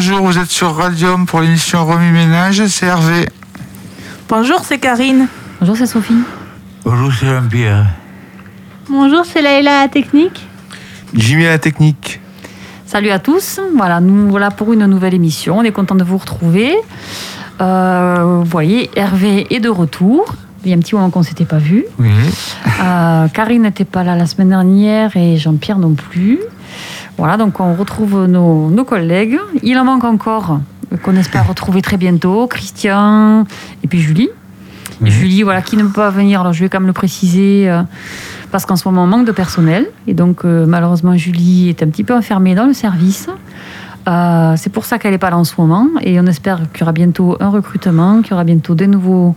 Bonjour, vous êtes sur Radium pour l'émission Remis Ménage, c'est Hervé. Bonjour, c'est Karine. Bonjour, c'est Sophie. Bonjour, c'est Jean-Pierre. Bonjour, c'est Laïla à Technique. Jimmy à la technique. Salut à tous. Voilà, nous voilà pour une nouvelle émission. On est content de vous retrouver. Euh, vous voyez, Hervé est de retour. Il y a un petit moment qu'on ne s'était pas vu. Oui. Euh, Karine n'était pas là la semaine dernière et Jean-Pierre non plus. Voilà, donc on retrouve nos, nos collègues. Il en manque encore, euh, qu'on espère retrouver très bientôt. Christian et puis Julie. Julie, voilà, qui ne peut pas venir. Alors je vais quand même le préciser. euh, parce qu'en ce moment, on manque de personnel. Et donc, euh, malheureusement, Julie est un petit peu enfermée dans le service. Euh, c'est pour ça qu'elle n'est pas là en ce moment. Et on espère qu'il y aura bientôt un recrutement, qu'il y aura bientôt des, nouveaux,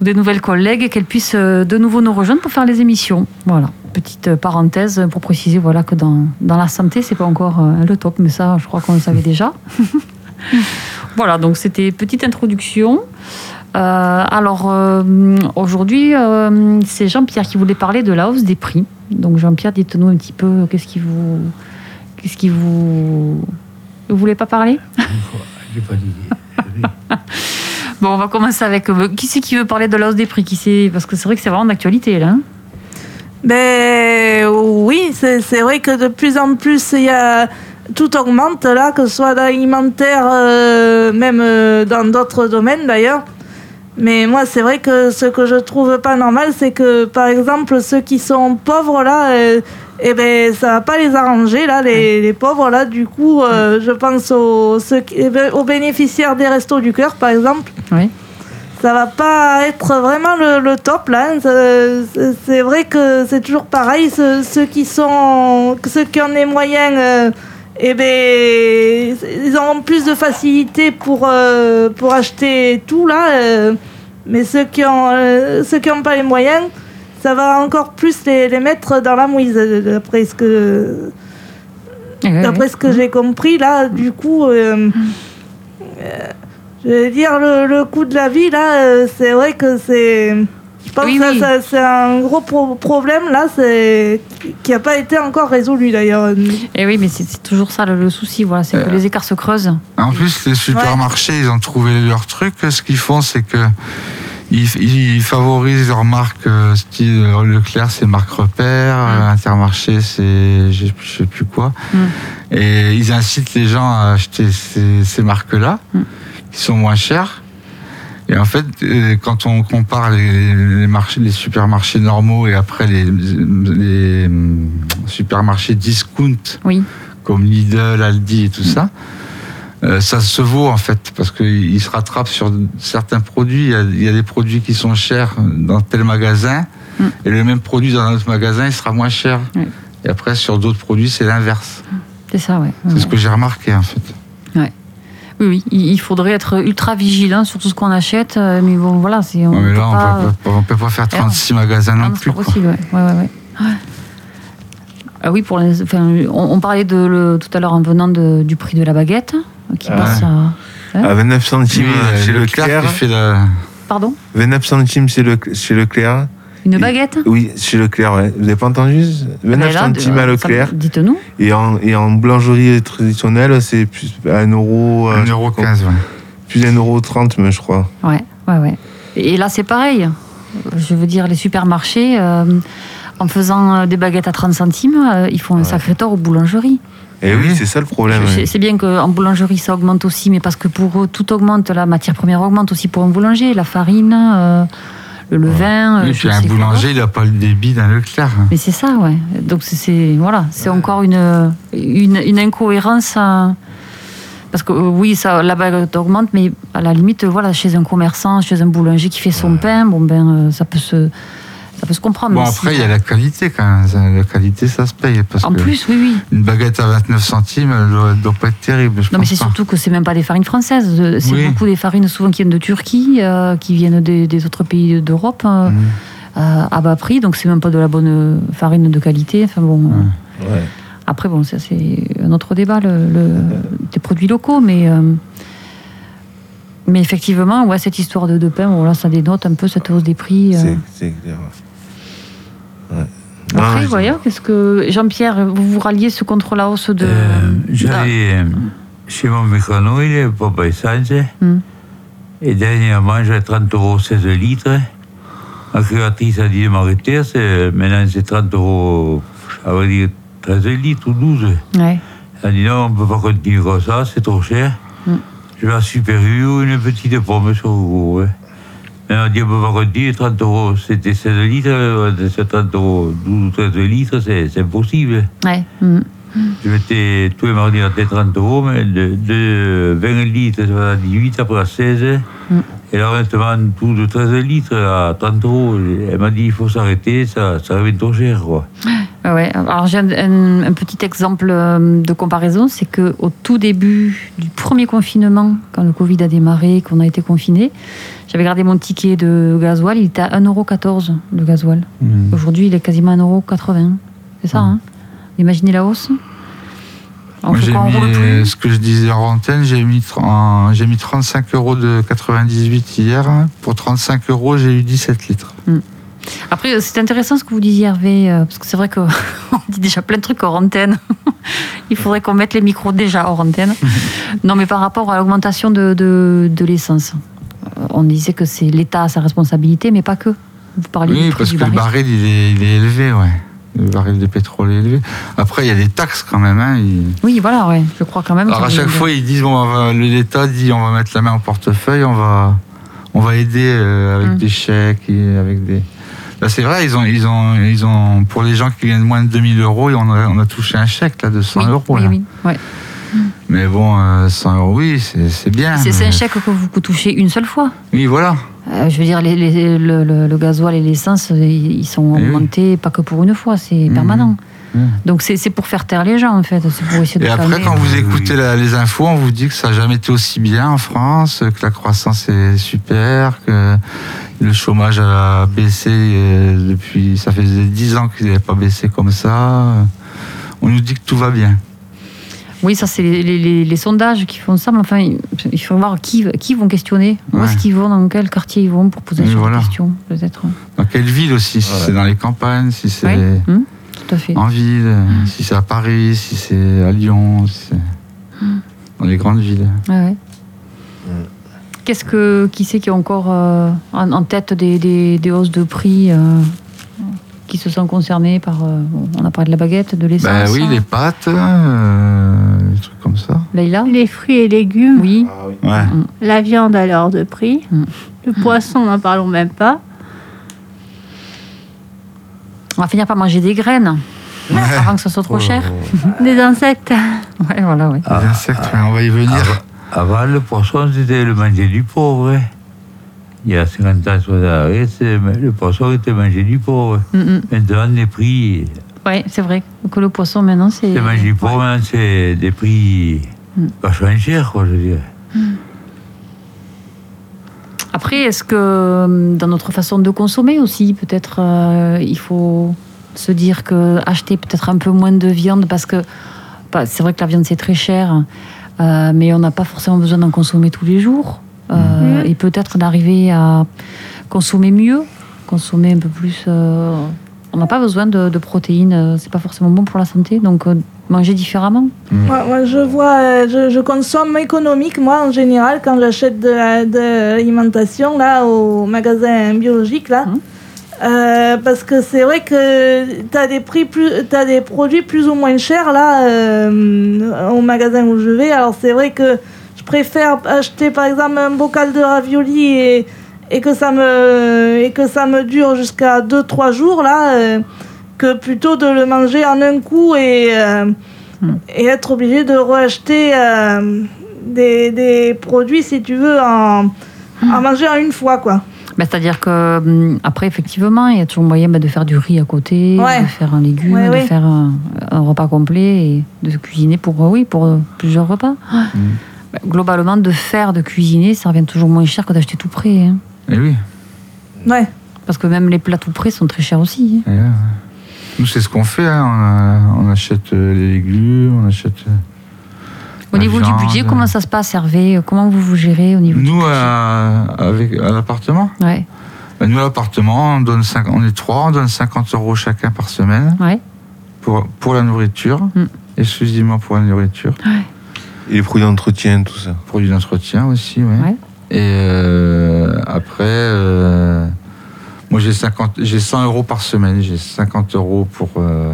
des nouvelles collègues et qu'elle puisse euh, de nouveau nous rejoindre pour faire les émissions. Voilà. Petite euh, parenthèse pour préciser voilà, que dans, dans la santé, c'est pas encore euh, le top, mais ça, je crois qu'on le savait déjà. voilà, donc c'était petite introduction. Euh, alors euh, aujourd'hui, euh, c'est Jean-Pierre qui voulait parler de la hausse des prix. Donc Jean-Pierre, dites-nous un petit peu qu'est-ce qui vous, qu'est-ce qui vous, vous voulez pas parler? J'ai pas d'idée. Bon, on va commencer avec euh, qui c'est qui veut parler de la des prix? Qui Parce que c'est vrai que c'est vraiment d'actualité là. hein Ben oui, c'est vrai que de plus en plus, il y a tout augmente là, que ce soit dans l'alimentaire, euh, même euh, dans d'autres domaines d'ailleurs. Mais moi, c'est vrai que ce que je trouve pas normal, c'est que par exemple ceux qui sont pauvres là, euh, eh ben ça va pas les arranger là, les, les pauvres là. Du coup, euh, je pense aux, ceux qui- eh ben, aux bénéficiaires des restos du cœur par exemple. Oui. ça va pas être vraiment le, le top là. hein. C'est c'est vrai que c'est toujours pareil. Ceux, ceux qui sont, ceux qui ont les moyens, euh, eh ben, ils auront plus de facilité pour euh, pour acheter tout là. euh. mais ceux qui ont euh, ceux qui ont pas les moyens, ça va encore plus les, les mettre dans la mouise d'après ce que Eh D'après ce que j'ai compris, là, du coup, je vais dire, le, le coût de la vie, là, c'est vrai que c'est. Je pense Oui, que oui. ça- c'est un gros pro- problème, là, c'est qui n'a pas été encore résolu, d'ailleurs. Eh oui, mais c'est toujours ça le, le souci, voilà, c'est que Euh. les écarts se creusent. En plus, les supermarchés, ils ont trouvé leur truc. Ce qu'ils font, c'est que ils, ils favorisent leurs marques euh, style Leclerc, c'est marque repère, euh, Intermarché, c'est je je sais plus quoi. Mm. Et ils incitent les gens à acheter ces, ces marques-là, Mm. qui sont moins chères. Et en fait, euh, quand on compare les, les marchés, les supermarchés normaux et après les, les hum, supermarchés discount, Oui. comme Lidl, Aldi et tout ça, euh, ça se vaut en fait, parce qu'ils se rattrapent sur certains produits. Il y, a, il y a des produits qui sont chers dans tel magasin, Mm. et le même produit dans un autre magasin, il sera moins cher. Et après, sur d'autres produits, c'est l'inverse. C'est ça, ouais. C'est Ouais. ce que j'ai remarqué en fait. Oui, oui, il faudrait être ultra vigilant sur tout ce qu'on achète, euh, mais bon, voilà, c'est on Ouais, mais peut là, pas, on pas- on peut pas faire eh non. 36 magasins Ah non non, c'est plus. pas quoi. possible, ouais. Ouais, ouais, ouais. Ouais. Ah oui, pour les, enfin, on, on parlait de le, tout à l'heure en venant de- du prix de la baguette, qui Ah. passe à. À 29 centimes Oui, euh, euh, chez Leclerc Leclerc. qui fait la. Pardon? 29 centimes chez, le, chez Leclerc. Une Et- baguette? Oui, chez Leclerc, ouais. Vous n'avez pas entendu 29 Mais là, centimes à Leclerc. Dites-nous. Et en, et en boulangerie traditionnelle, c'est plus à 1 euro. euh, 1,15€. Ouais. Plus 1,30 euro, mais je crois. Ouais, ouais, ouais. Et là, c'est pareil. Je veux dire, les supermarchés, euh, en faisant euh, des baguettes à 30 centimes, euh, ils font un sacré tort aux boulangeries. Et oui, Oui. c'est ça le problème. Ouais. C'est bien qu'en boulangerie, ça augmente aussi, mais parce que pour eux, tout augmente. La matière première augmente aussi pour un boulanger. La farine, euh, le levain. euh, puis un boulanger, il n'a pas le débit d'un Leclerc. Mais c'est ça, ouais. Donc c'est- voilà, c'est encore une, une, une incohérence. euh, parce que euh, oui, ça, la baguette augmente, mais à la limite, voilà, chez un commerçant, chez un boulanger qui fait son pain, bon ben, ça peut se, ça peut se comprendre. Bon, après, il y a la qualité quand même. Ça, La qualité, ça se paye. Parce En que plus, oui, oui. une baguette à 29 centimes, elle doit, pas être terrible. Je Non, mais c'est surtout que c'est même pas des farines françaises. euh, C'est Oui. beaucoup des farines souvent qui viennent de Turquie, euh, qui viennent des, des autres pays d'Europe euh, euh, à bas prix. Donc c'est même pas de la bonne farine de qualité. Enfin bon. Ouais. Après, bon, ça c'est un autre débat, le, le- des produits locaux, mais, euh, mais effectivement, ouais, cette histoire de, de pain, bon, là, ça dénote un peu cette hausse des prix. euh. C'est c'est clair. Ouais. Après, vous voyez, qu'est-ce que Jean-Pierre, vous vous ralliez ce contre la hausse de. Euh, J'avais euh, chez mon mécano, il est pas essence. Hmm. Et dernièrement, j'ai 30 euros 16 litres. Ma créatrice a dit de m'arrêter. c'est- Maintenant, c'est 30 euros, ça veut dire 13 litres ou 12. Ouais. Elle a dit non, on ne peut pas continuer comme ça, c'est trop cher. Mm. Je vais à Super U ou une petite pomme sur le gros. Continuer, 30 euros, c'était 16 litres, euh, c'est 30 euros, 12 ou 13 litres, c'est impossible. Ouais. hmm. Je mettais tous les mardis à 30 euros, mais de, de 20 litres, ça va à 18, après à 16. Mm. Et là, maintenant, tout de 13 litres à 30 euros. Elle m'a dit il faut s'arrêter, ça, ça revient trop cher. Quoi. Ah Ouais. Alors j'ai un, un- un petit exemple euh, de comparaison, c'est que au tout début du premier confinement, quand le Covid a démarré, qu'on a été confiné, j'avais gardé mon ticket de gasoil, il était à 1,14€ le gasoil. Hmm. Aujourd'hui, il est quasiment à 1,80€. C'est ça, hein? Imaginez la hausse Moi, on mis, plus ce que je disais en antenne, j'ai mis, j'ai mis 35 euros de 98 hier. Pour 35 euros, j'ai eu 17 litres. Après, c'est intéressant ce que vous disiez, Hervé, euh, parce que c'est vrai qu'on dit déjà plein de trucs hors antenne. Il faudrait qu'on mette les micros déjà hors antenne. non, mais par rapport à l'augmentation de, de, de l'essence, euh, on disait que c'est l'État à sa responsabilité, mais pas que. Vous parliez du Oui, parce du que le baril. baril, il est, il est élevé, ouais. Le baril de pétrole est élevé. Après, il y a des taxes quand même. Hein. il- Oui, voilà, ouais. Je crois quand même. Alors à chaque fois, ils disent, bon, va- l'État dit, on va mettre la main au portefeuille, on va, on va aider euh, avec Mm. des chèques et avec des. Là, c'est vrai, ils ont, ils ont, ils ont, pour les gens qui gagnent moins de 2000 euros, on a, on a touché un chèque là de 100 oui, euros. oui, là. oui, ouais. Mais bon, euh, 100 euros, oui, c'est bien. C'est c'est mais- un chèque que vous touchez une seule fois. Oui, voilà. Euh, je veux dire, les- les- le, le- le gasoil et l'essence, ils sont Eh oui. augmentés pas que pour une fois, c'est Mhm. permanent. Mhm. Donc c'est pour faire taire les gens, en fait. C'est pour essayer de Et après, calmer. quand vous Oui. écoutez la- les infos, on vous dit que ça n'a jamais été aussi bien en France, que la croissance est super, que le chômage a baissé euh, depuis. Ça faisait 10 ans qu'il n'avait pas baissé comme ça. On nous dit que tout va bien. Oui, ça, c'est les, les- les- les sondages qui font ça. Mais enfin, il faut voir qui, qui vont questionner. Où Ouais. est-ce qu'ils vont, dans quel quartier ils vont pour poser de voilà. questions, peut-être. Dans quelle ville aussi Si c'est dans les campagnes, si c'est Oui, hum, tout à fait. en ville, si c'est à Paris, si c'est à Lyon, si c'est dans les grandes villes. Ouais. Qu'est-ce que, qui c'est qui est encore euh, en, en tête des, des- des hausses de prix euh, qui se sont concernés par. euh, on a parlé de la baguette, de l'essence. Ben oui, les pâtes, euh, des trucs comme ça. Leïla Les fruits et légumes, Oui. Ouais. la viande à l'heure de prix, Mm. le poisson, n'en parlons même pas. On va finir par manger des graines avant que ce soit trop cher. Des insectes. Ouais, voilà, ouais. Les insectes, ouais, on va y venir. Avant, avant, le poisson, c'était le manger du pauvre. hein. Il y a 50 ans, 60 ans, le poisson était manger du pauvre. Mm, mm. Maintenant, les prix, Ouais, c'est vrai que le poisson maintenant c'est. c'est manger du pauvre, maintenant, c'est des prix Mm. vachement chers, quoi, je veux dire. Après, est-ce que euh, dans notre façon de consommer aussi, peut-être euh, il faut se dire que acheter peut-être un peu moins de viande parce que bah, c'est vrai que la viande c'est très cher, euh, mais on n'a pas forcément besoin d'en consommer tous les jours. Euh, Mhm. Et peut-être d'arriver à consommer mieux, consommer un peu plus. euh, on n'a pas besoin de, de protéines, euh, c'est pas forcément bon pour la santé, donc euh, manger différemment. Moi, moi, je vois, je, je consomme économique, moi, en général, quand j'achète de, la- de l'alimentation, là, au magasin biologique, là. Mhm. Euh, parce que c'est vrai que tu as des prix plus, t'as des produits plus ou moins chers, là, euh, au magasin où je vais. Alors, c'est vrai que je préfère acheter, par exemple, un bocal de ravioli et, et que ça me, et que ça me dure jusqu'à 2-3 jours, là, euh, que plutôt de le manger en un coup et... euh, et être obligé de reacheter euh, des, des produits, si tu veux, en, à manger en une fois, quoi. Bah, C'est-à-dire que hum, après, effectivement, il y a toujours moyen bah, de faire du riz à côté, Ouais. de faire un légume, Ouais, de ouais. faire un, un repas complet et de cuisiner pour euh, oui pour plusieurs repas. Bah, globalement, de faire, de cuisiner, ça revient toujours moins cher que d'acheter tout prêt. hein. Et oui. Ouais. Parce que même les plats tout prêts sont très chers aussi. hein. Et, euh, nous, c'est ce qu'on fait. hein. On, a- on achète euh, les légumes, on achète. euh, Au niveau viande. du budget, comment ça se passe, Hervé? Comment vous vous gérez au niveau du Nous, budget? à, avec, à l'appartement, Ouais, ben, nous, à l'appartement, on, donne cinq- on est trois, on donne 50 euros chacun par semaine ouais. pour, pour la nourriture, Mm. exclusivement pour la nourriture. Ouais. Et les produits d'entretien, tout ça. Produits d'entretien aussi, ouais. Ouais. Et euh, après, euh, moi j'ai 50, j'ai 100 euros par semaine, j'ai 50 euros pour, euh,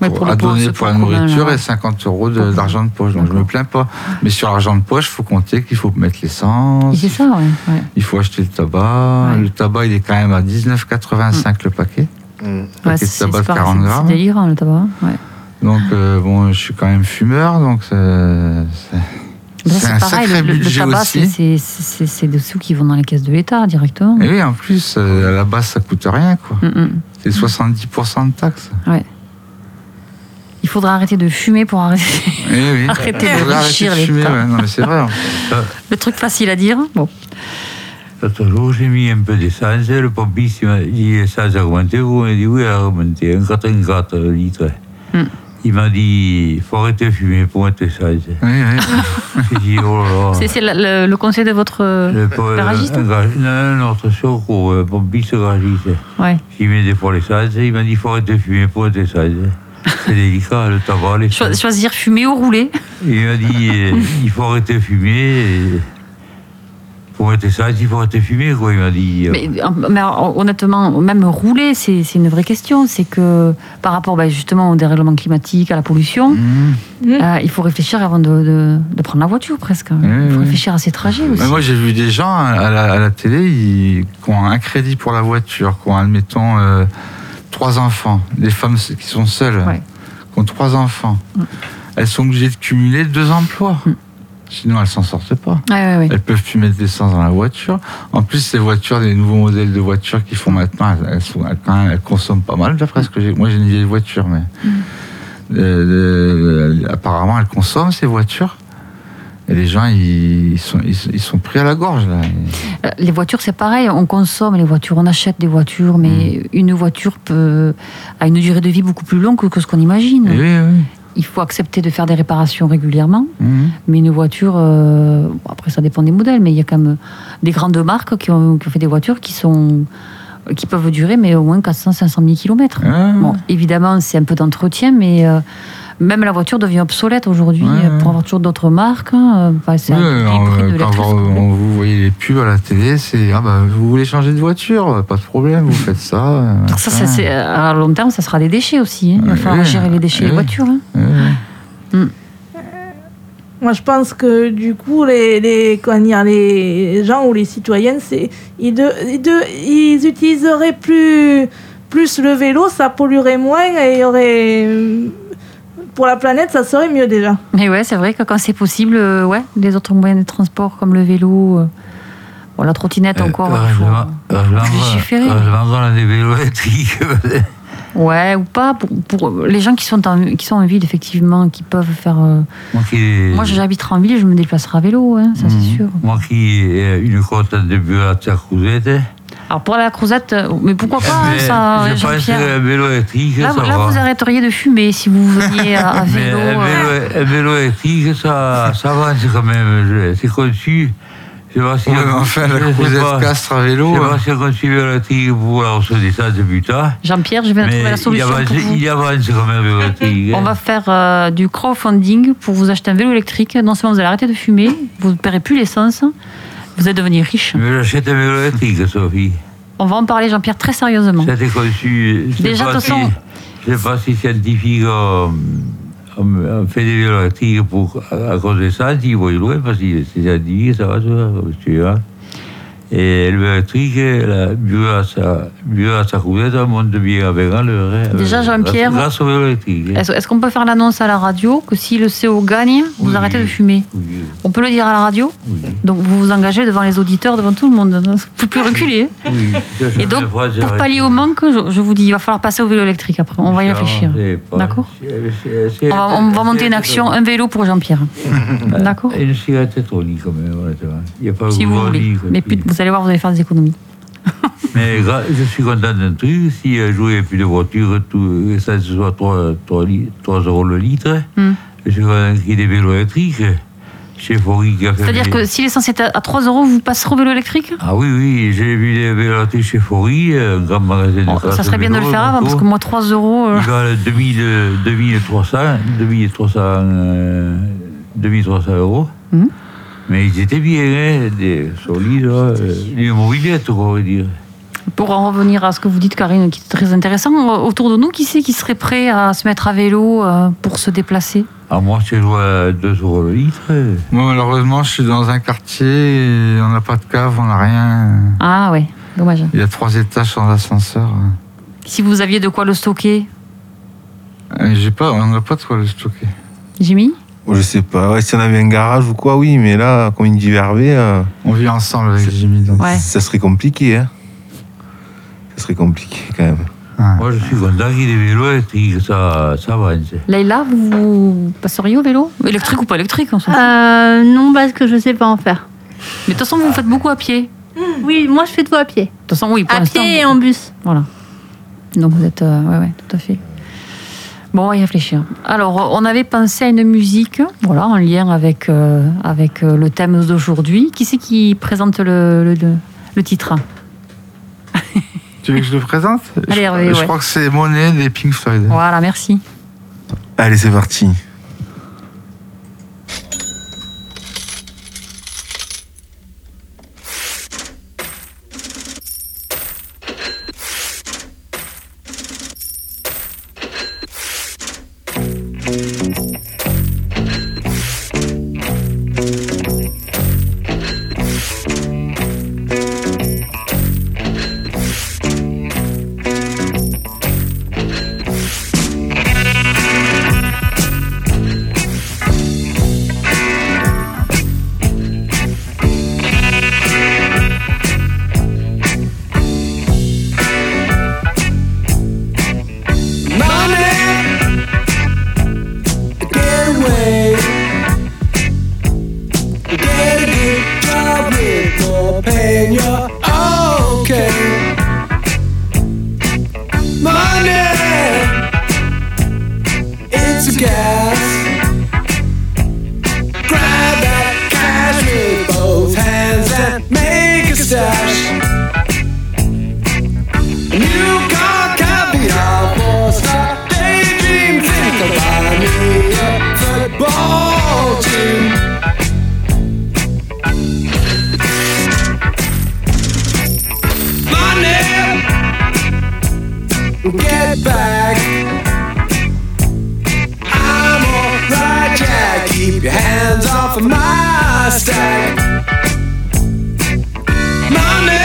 Ouais, pour, le à pot- donner pour la nourriture et 50 euros d'argent de poche. Donc je me plains pas. Mais sur l'argent de poche, il faut compter qu'il faut mettre l'essence, C'est ça, ouais. ouais. il faut acheter le tabac. Ouais. Le tabac, il est quand même à 19,85 le paquet. Mm. Ouais, Paquet de c'est tabac de pareil, 40 c'est- grammes. C'est délirant le tabac. Ouais. Donc euh, bon, je suis quand même fumeur, donc c'est c'est- un pareil, sacré le, le budget tabac, aussi. c'est- c'est- c'est c'est des sous qui vont dans les caisses de l'État directement. Et oui, en plus, euh, à la base, ça coûte rien, quoi. Mm, mm. C'est 70% de taxes. Il faudra arrêter de fumer pour arrêter. Oui. Arrêtez de Faudrait arrêter réfléchir, de fumer, l'État. ouais. Non, mais c'est vrai. en fait. Le truc facile à dire. Bon. L'autre jour, j'ai mis un peu d'essence, le pompiste m'a dit l'essence a augmenté, vous m'avez dit oui, elle a augmenté, 1,84 litres. Hmm. Il m'a dit, il faut arrêter de fumer pour mettre l'essence. Oui, oui. J'ai dit, oh là là. C'est c'est le, le conseil de votre Le po- garagiste un Non, un autre secours, un pompiste garagiste. Ouais. J'ai mis des fois l'essence, il m'a dit, il faut arrêter de fumer pour mettre l'essence. C'est délicat, le tabac, les Cho- choisir fumer ou rouler. Il m'a dit, euh, il faut arrêter de fumer. et Pour l'essence, il faut arrêter de fumer, quoi. Il m'a dit. euh, Mais, mais honnêtement, même rouler, c'est c'est une vraie question. C'est que par rapport bah, justement au dérèglement climatique, à la pollution, Mmh. euh, il faut réfléchir avant de, de- de prendre la voiture presque. Il Oui, faut réfléchir à ses trajets aussi. Mais moi, j'ai vu des gens à la, à la télé ils, qui ont un crédit pour la voiture, qui ont, admettons, euh, trois enfants. Des femmes qui sont seules, Ouais. qui ont trois enfants. Elles sont obligées de cumuler deux emplois. Mm. Sinon, elles s'en sortent pas. Ouais, ouais, ouais. Elles peuvent plus mettre d'essence dans la voiture. En plus, ces voitures, les nouveaux modèles de voitures qu'ils font maintenant, elles, sont, consomment pas mal, d'après ce que j'ai. Moi, j'ai une vieille voiture, mais euh, euh, apparemment, elles consomment ces voitures. Et les gens, ils, sont, ils, pris à la gorge là. Euh, Les voitures, c'est pareil, on consomme les voitures, on achète des voitures, mais une voiture peut, a une durée de vie beaucoup plus longue que, que ce qu'on imagine. Et oui, oui. Il faut accepter de faire des réparations régulièrement, Mhm. mais une voiture, euh, bon, après ça dépend des modèles, mais il y a quand même des grandes marques qui ont, qui ont fait des voitures qui, sont, qui peuvent durer mais au moins 400, 500 000 km. Bon, évidemment, c'est un peu d'entretien, mais euh, même la voiture devient obsolète aujourd'hui Ouais, euh, pour avoir toujours d'autres marques. hein, enfin, c'est Oui, un euh, petit prix de quand l'électricité. vous, on- vous voyez les pubs à la télé, c'est ah bah vous voulez changer de voiture, pas de problème, vous faites ça. euh, Donc ça, ça, c'est- à long terme, ça sera des déchets aussi. hein. Il va falloir gérer les déchets des voitures. hein. Ouais. Moi, je pense que du coup, les, les, comment dire, les gens ou les citoyens, c'est, ils, de- ils de- ils utiliseraient plus, plus le vélo, ça polluerait moins et il y aurait. Pour la planète, ça serait mieux déjà. Mais ouais, c'est vrai que quand c'est possible, euh, ouais, les autres moyens de transport comme le vélo, euh, bon, la trottinette encore, légiférer. heureusement qu'on a des vélos électriques. Ouais, ou pas. Pour, pour les gens qui sont, en, qui sont en ville, effectivement, qui peuvent faire. euh, moi qui, Moi, j'habiterai en ville, je me déplacerai à vélo, hein, ça Mhm. c'est sûr. moi qui ai une côte de bureau à Tchakouzette, Alors pour la croisette, euh, mais pourquoi pas, hein, mais ça, je pense Jean-Pierre qu'un vélo électrique, Là, ça là, va. vous arrêteriez de fumer si vous veniez à, à Mais vélo. un euh. vélo, un vélo électrique, ça, ça va, c'est quand même. je- C'est conçu. Je sais pas si Ouais, mais enfin, la je sais croisette pas- castre à Je vélo. sais hein. pas si on conçu un vélo électrique pour alors se descendre de putain. Jean-Pierre, je viens de trouver Mais la il solution avance, pour vous. il avance quand même, vélo électrique. On va faire euh, du crowdfunding pour vous acheter un vélo électrique. Non seulement vous allez arrêter de fumer, vous ne paierez plus l'essence, vous allez devenir riche. Mais j'achète un électrique, Sophie. On va en parler, Jean-Pierre, très sérieusement. Été conçu. Déjà, de toute façon- Je ne sais pas si scientifiques ont, ont- ont fait des vélos électriques pour, à, à cause de ça, ils voient loin, parce que c'est scientifique, ça va, ça va, tu vois. Et le vélo électrique, la mieux à sa, mieux à sa coulette, on monte bien avec un l'heure. hein, Déjà, Jean-Pierre, hein. Est-ce qu'on peut faire l'annonce à la radio que si le CO gagne, vous Oui. arrêtez de fumer Oui, On peut le dire à la radio oui, Donc vous vous engagez devant les auditeurs, devant tout le monde. Vous ne pouvez plus reculer. hein. Et donc, pour pallier au manque, je, je vous dis, il va falloir passer au vélo électrique après. On va y réfléchir. D'accord on va, on va monter une action, un vélo pour Jean-Pierre. D'accord une cigarette électronique, quand même. Il n'y a pas Si vous voulez. Mais vous allez voir, vous allez faire des économies. Mais je suis content d'un truc. Si un jour il n'y a plus de voiture, tout, et ça ce soit 3, 3, euros le litre, Hmm. je content qu'il des vélos électriques. C'est-à-dire que si l'essence est à à 3 euros, vous passerez au vélo électrique? Ah oui, oui, j'ai vu des vélos chez Fori, un grand magasin de Bon, classe Ça serait bien de le faire avant, parce que moi, 3 euros. euh, Ils valent 2000, 2300, 2300, euh, 2300 euros. Mhm. Mais ils étaient bien, hein, des solides, hein, euh, une mobilette, quoi, on va dire. Pour en revenir à ce que vous dites, Karine, qui est très intéressant, euh, autour de nous, qui c'est qui serait prêt à se mettre à vélo euh, pour se déplacer? À moi, c'est joué à 2 euros le litre. euh. Moi, malheureusement, je suis dans un quartier et on n'a pas de cave, on n'a rien. Ah ouais, dommage. Il y a trois étages sans ascenseur. Si vous aviez de quoi le stocker, Euh, J'ai pas, on n'a pas de quoi le stocker. Jimmy? Je sais pas. Ouais, si on avait un garage ou quoi, oui, mais là, comme il dit Vervé, euh, On vit ensemble avec Jimmy. Donc. Ouais. ça serait compliqué. Hein. Ça serait compliqué quand même. Ouais. Moi, je suis content qu'il des vélos électriques, ça, ça avance. Leïla, vous, vous passeriez au vélo? Électrique ou pas électrique s'en fout. Euh, non, parce que je sais pas en faire. Mais de toute façon, vous faites beaucoup à pied. De Oui, moi je fais tout à pied. toute façon, oui, pour À l'instant. pied et en bus. Voilà. Donc vous êtes. euh, ouais, ouais, tout à fait. Bon, on va y réfléchir. Alors, on avait pensé à une musique, voilà, en lien avec, euh, avec euh, le thème d'aujourd'hui. Qui c'est qui présente le, le, le- le titre? Tu veux que je le présente? Allez, je, Hervé, je ouais. crois que c'est Monet des Pink Floyd. Voilà, merci. Allez, c'est parti. Hands off of my stack. Money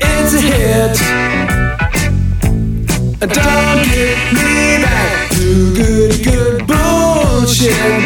it's a hit. Don't get me back to good, good bullshit.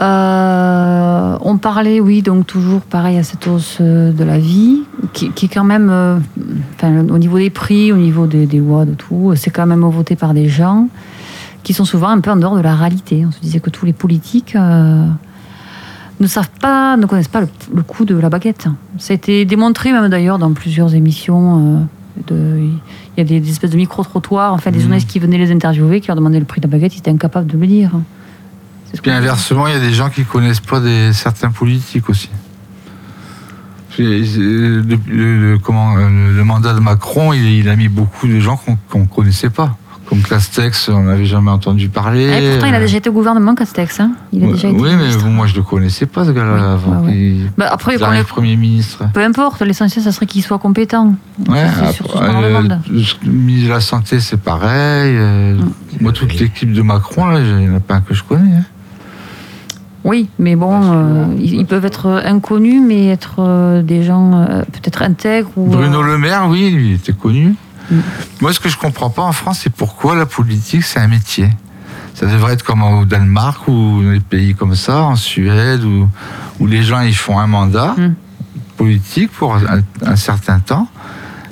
Euh, on parlait, oui, donc toujours pareil à cette hausse euh, de la vie, qui, qui est quand même, euh, enfin, au niveau des prix, au niveau des, des lois, de tout, c'est quand même voté par des gens qui sont souvent un peu en dehors de la réalité. On se disait que tous les politiques euh, ne savent pas, ne connaissent pas le, le coût de la baguette. Ça a été démontré même d'ailleurs dans plusieurs émissions. de- il y a des, des espèces de micro-trottoirs, enfin, des journalistes qui venaient les interviewer, qui leur demandaient le prix de la baguette, ils étaient incapables de le dire. Puis inversement, il y a des gens qui connaissent pas des, certains politiques aussi. Euh, Le, le- le- comment, euh, le, mandat de Macron, il, il a mis beaucoup de gens qu'on qu'on connaissait pas. Comme Castex, on n'avait jamais entendu parler. Eh, pourtant, il a déjà été au gouvernement, Castex. Hein il a Ouais, déjà été oui, mais bon, moi je le connaissais pas ce gars-là Oui, avant. ouais, Bah, après, arrive les- Premier ministre. peu importe, l'essentiel, ça serait qu'il soit compétent. Ouais, sur après, leur euh, le ministre de la Santé, c'est pareil. euh. Moi, toute l'équipe de Macron, là, il n'y en a pas un que je connais. hein. Oui, mais bon, euh, ils, ils peuvent être inconnus, mais être euh, des gens euh, peut-être intègres. Ou, Bruno euh, Le Maire, oui, lui, il était connu. Mm. Moi, ce que je comprends pas en France, c'est pourquoi la politique, c'est un métier. Ça devrait être comme au Danemark ou dans les pays comme ça, en Suède, où, où les gens ils font un mandat Mm. politique pour un, un certain temps,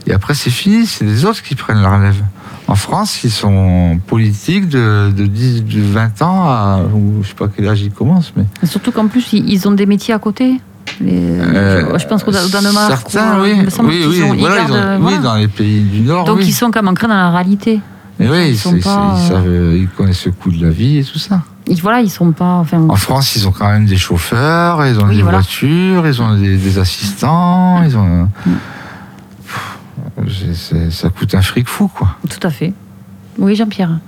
et après c'est fini, c'est les autres qui prennent la relève. En France, ils sont politiques de, de, 10, de 20 ans à, ou je sais pas quel âge ils commencent, mais Surtout qu'en plus, ils, ont des métiers à côté. Les- Euh, je pense qu'au au Danemark. Certains, ou, oui. Oui, oui, ont- ils voilà, ils ont- gardent, oui, dans les pays du Nord. Donc oui. ils sont comme ancrés dans la réalité. Mais oui, ils sont pas, ils euh, savent, euh, ils connaissent le coût de la vie et tout ça. Ils, voilà, ils sont pas. Enfin, En France, ils ont quand même des chauffeurs, ils ont des voilà. voitures, ils ont des, des assistants, ils ont. Ça coûte un fric fou, quoi. tout à fait. Oui, Jean-Pierre.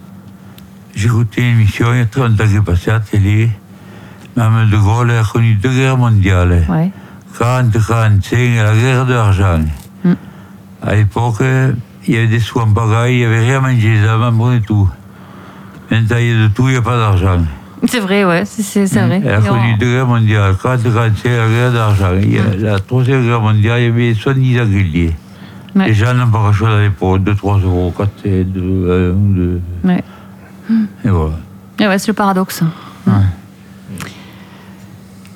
J'ai écouté une émission il y a 30 ans qui est passée à la télé. Mme de Gaulle a connu deux guerres mondiales. Ouais. 40-45, la guerre de l'argent. Mm. À l'époque, il y avait des sous en pagaille, il n'y avait rien à manger, les Allemands prenaient tout. Maintenant, il y a de tout, il n'y a pas d'argent. C'est vrai, ouais, c'est- c'est c'est vrai. Elle a connu on- deux guerres mondiales, 40-45, la guerre d'argent. Il y a La troisième guerre mondiale, il y avait 70 agréliers. Ouais. Les n'ont pas grand-chose à l'époque, 2-3 euros, 4 et 2, 1 2. Ouais. Et voilà. Et ouais, c'est le paradoxe. Ouais.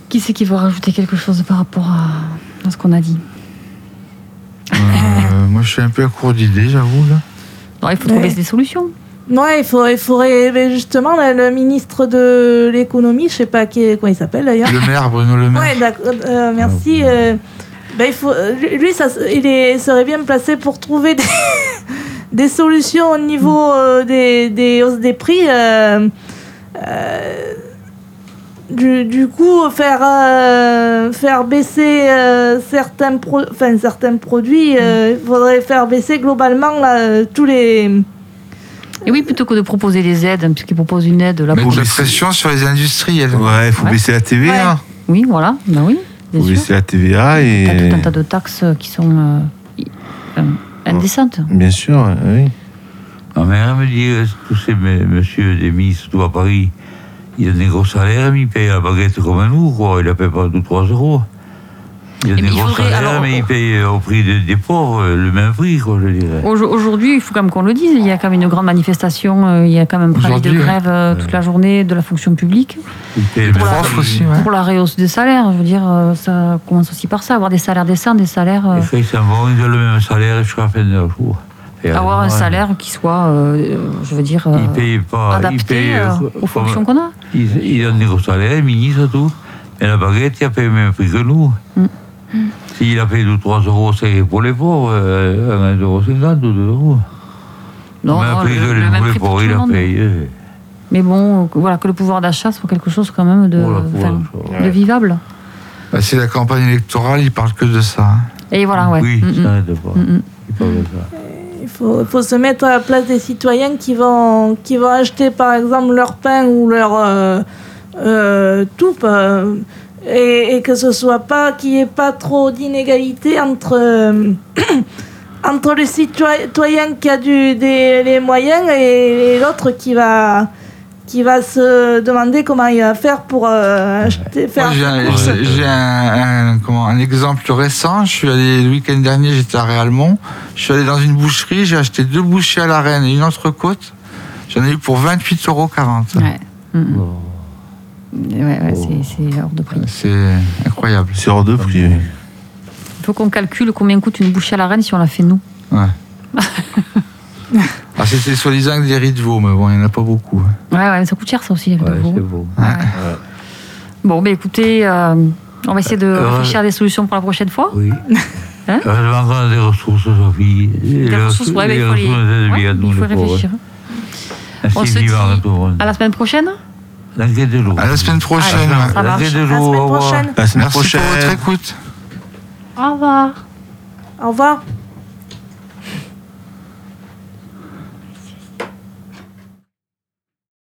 Qui c'est qui veut rajouter quelque chose par rapport à, à ce qu'on a dit Euh, moi, je suis un peu à court d'idées, j'avoue. Là. Non, Il faut trouver des solutions. Ouais, il faudrait, il faudrait mais justement là, le ministre de l'économie, je sais pas qui, comment il s'appelle d'ailleurs. Le maire, Bruno Le Maire. Ouais, d'accord, euh, merci. euh, ben, il faut, euh, lui, ça, il est, serait bien placé pour trouver des, des solutions au niveau euh, des, des hausses des prix. euh, euh, du, du coup, faire, euh, faire baisser euh, certains, pro- enfin, certains produits, euh, il faudrait faire baisser globalement là, tous les. Et oui, plutôt que de proposer des aides, hein, puisqu'ils proposent une aide là Mettre pour. la pression sur les industriels. Ouais, il faut Ouais. baisser la TVA. Oui, voilà, ben oui, Sûr. baisser la TVA T'as et. tout un tas de taxes qui sont euh, euh, indécentes. Bien sûr, oui. Ma mère me dit, euh, tous ces me- monsieur des ministres, tout à Paris, ils ont des gros salaires, mais ils payent la baguette comme nous, quoi. Ils la payent pas 2-3 euros. Ils ont Eh des il gros faudrait- salaires, alors, mais ils payent euh, au prix de- des pauvres euh, le même prix, quoi, je dirais. Au- Aujourd'hui, il faut quand même qu'on le dise, il y a quand même une grande manifestation, euh, il y a quand même un de grève toute la journée de la fonction publique. Ils payent Les le même profs prix. aussi, ouais. Pour la réhausse des salaires, je veux dire, ça commence aussi par ça, avoir des salaires décents, des salaires. frères, ils ont le même salaire jusqu'à la fin de leur jour. Et avoir un salaire qui soit, euh, je veux dire, euh, Ils payent pas. ils adapté payent, euh, aux fonctions qu'on a. Ils, ils ont des gros salaires, les ministres, tout. Mais la baguette, il a payé le même prix que nous. Mm. S'il a payé 2-3 euros, c'est pour les pauvres, euh, 1,50 ou 2 euros. Non, le- le même prix pour pauvres, tout il a payé. Mais bon, que- voilà, que le pouvoir d'achat soit quelque chose quand même de, vivable. Bah, c'est la campagne électorale, ils parlent que de ça. hein. Et voilà, ouais. Oui, Mm, mm. ça n'aide pas. Mm. Ils parlent de ça. Il faut, il faut se mettre à la place des citoyens qui vont, qui vont acheter par exemple leur pain ou leur euh, euh, tout. Et, et que ce soit pas qu'il n'y ait pas trop d'inégalité entre euh, entre le citoyen qui a du, des, les moyens et, et l'autre qui va qui va se demander comment il va faire pour euh, acheter, faire Moi, j'ai un, un- un- comment, un exemple récent. Je suis allé le week-end dernier, j'étais à Réalmont. Je suis allé dans une boucherie, j'ai acheté deux bouchées à la reine et une entrecôte. J'en ai eu pour 28,40 euros. Ouais. Mm, mm. Ouais, ouais, c'est- c'est hors de prix. C'est incroyable. C'est hors de prix. Il faut qu'on calcule combien coûte une bouchée à la reine si on la fait nous. Ouais. Ah, c'était soi-disant des riz de veau, mais bon, il n'y en a pas beaucoup. Ouais, ouais, mais ça coûte cher ça aussi, les riz de Ouais, veau. c'est beau. Ouais. Bon, ben écoutez, euh, on va essayer de Euh, réfléchir à des solutions pour la prochaine fois. Oui. Hein a des ressources, Sophie. Des ressources, ouais, mais il faut, les- ouais, il faut réfléchir. On se dit à la semaine prochaine. Dans quelques jours. À la semaine prochaine. Ah, marche. quelques À la semaine au revoir. prochaine. À la semaine Merci prochaine. pour votre écoute. Au revoir. Au revoir.